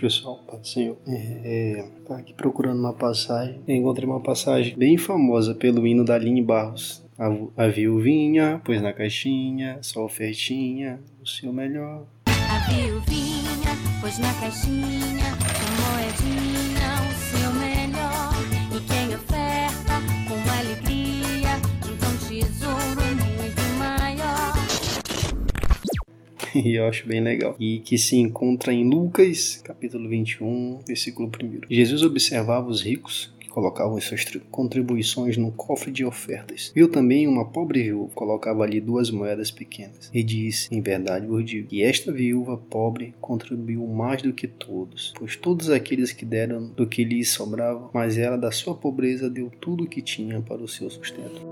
Pessoal, Pai do Senhor, é, tá aqui procurando uma passagem. Encontrei uma passagem bem famosa pelo hino da Aline Barros. A, a viuvinha, pois na caixinha, só ofertinha, o seu melhor. A viuvinha, pois na caixinha, só moedinha, e eu acho bem legal. E que se encontra em Lucas, capítulo 21, versículo 1. Jesus observava os ricos que colocavam suas tri- contribuições no cofre de ofertas. Viu também uma pobre viúva colocava ali duas moedas pequenas. E disse: Em verdade vos digo que esta viúva pobre contribuiu mais do que todos, pois todos aqueles que deram do que lhes sobrava, mas ela da sua pobreza deu tudo o que tinha para o seu sustento.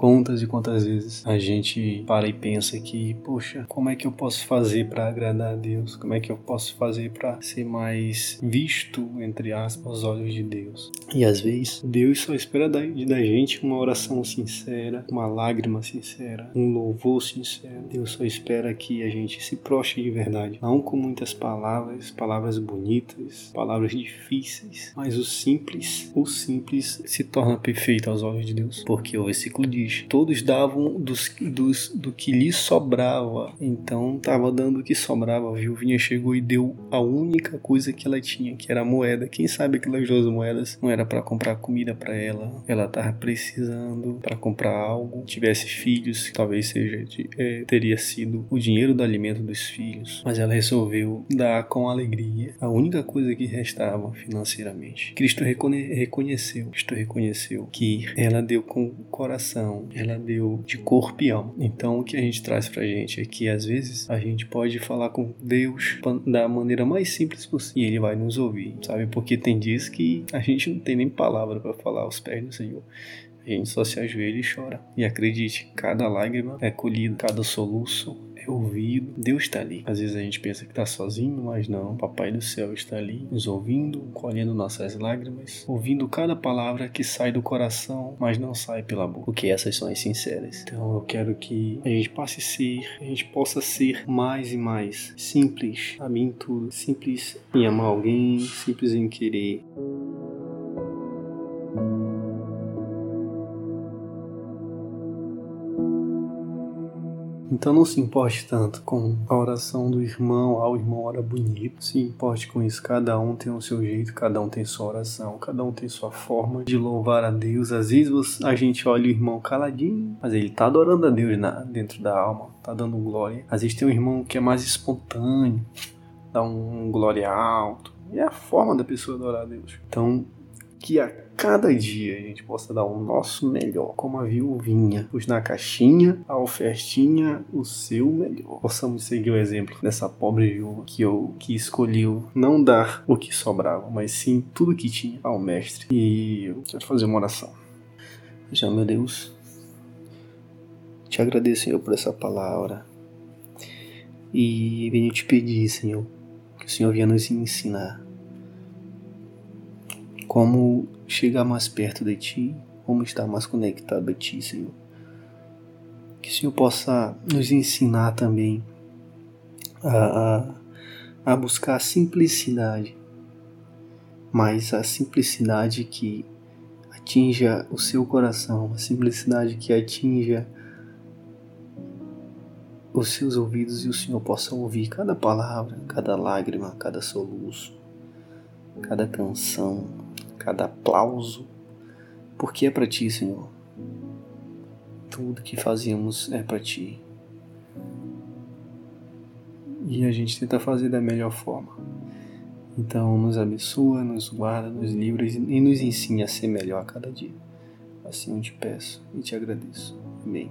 Quantas e quantas vezes a gente para e pensa que, poxa, como é que eu posso fazer para agradar a Deus? Como é que eu posso fazer para ser mais visto, entre aspas, aos olhos de Deus? E às vezes, Deus só espera da, da gente uma oração sincera, uma lágrima sincera, um louvor sincero. Deus só espera que a gente se prostre de verdade, não com muitas palavras, palavras bonitas, palavras difíceis, mas o simples, o simples se torna perfeito aos olhos de Deus, porque o versículo diz todos davam dos, dos, do que lhe sobrava. Então estava dando o que sobrava. A viuvinha chegou e deu a única coisa que ela tinha, que era a moeda. Quem sabe aquelas duas moedas não era para comprar comida para ela. Ela estava precisando para comprar algo. Tivesse filhos, talvez seja é, teria sido o dinheiro do alimento dos filhos. Mas ela resolveu dar com alegria a única coisa que restava financeiramente. Cristo reconhe reconheceu, Cristo reconheceu que ela deu com o coração ela deu de alma. Então o que a gente traz pra gente é que às vezes a gente pode falar com Deus da maneira mais simples possível e ele vai nos ouvir, sabe? Porque tem dias que a gente não tem nem palavra para falar aos pés do Senhor. A gente só se ajoelha e chora. E acredite, cada lágrima é colhida, cada soluço é ouvido. Deus está ali. Às vezes a gente pensa que está sozinho, mas não. Papai do céu está ali, nos ouvindo, colhendo nossas lágrimas, ouvindo cada palavra que sai do coração, mas não sai pela boca. Porque essas são as sinceras. Então eu quero que a gente passe a ser, a gente possa ser mais e mais simples, sabe, em tudo. Simples em amar alguém, simples em querer. Então não se importe tanto com a oração do irmão, ah, o irmão ora bonito. Se importe com isso, cada um tem o seu jeito, cada um tem sua oração, cada um tem sua forma de louvar a Deus. Às vezes a gente olha o irmão caladinho, mas ele tá adorando a Deus na, dentro da alma, tá dando glória. Às vezes tem um irmão que é mais espontâneo, dá um glória alto. É a forma da pessoa adorar a Deus. Então, que a cada dia a gente possa dar o nosso melhor, como a viuvinha, pois na caixinha, a ofertinha, o seu melhor. Possamos seguir o exemplo dessa pobre viúva que eu que escolheu não dar o que sobrava, mas sim tudo que tinha ao mestre. E eu quero fazer uma oração. Já meu Deus, te agradeço, Senhor, por essa palavra. E venho te pedir, Senhor, que o Senhor venha nos ensinar como chegar mais perto de Ti, como estar mais conectado a Ti, Senhor. Que o Senhor possa nos ensinar também a, a, a buscar a simplicidade, mas a simplicidade que atinja o seu coração, a simplicidade que atinja os seus ouvidos e o Senhor possa ouvir cada palavra, cada lágrima, cada soluço, cada canção, cada aplauso, porque é para ti, Senhor. Tudo que fazemos é para ti. E a gente tenta fazer da melhor forma. Então, nos abençoa, nos guarda, nos livra e nos ensina a ser melhor a cada dia. Assim eu te peço e te agradeço. Amém.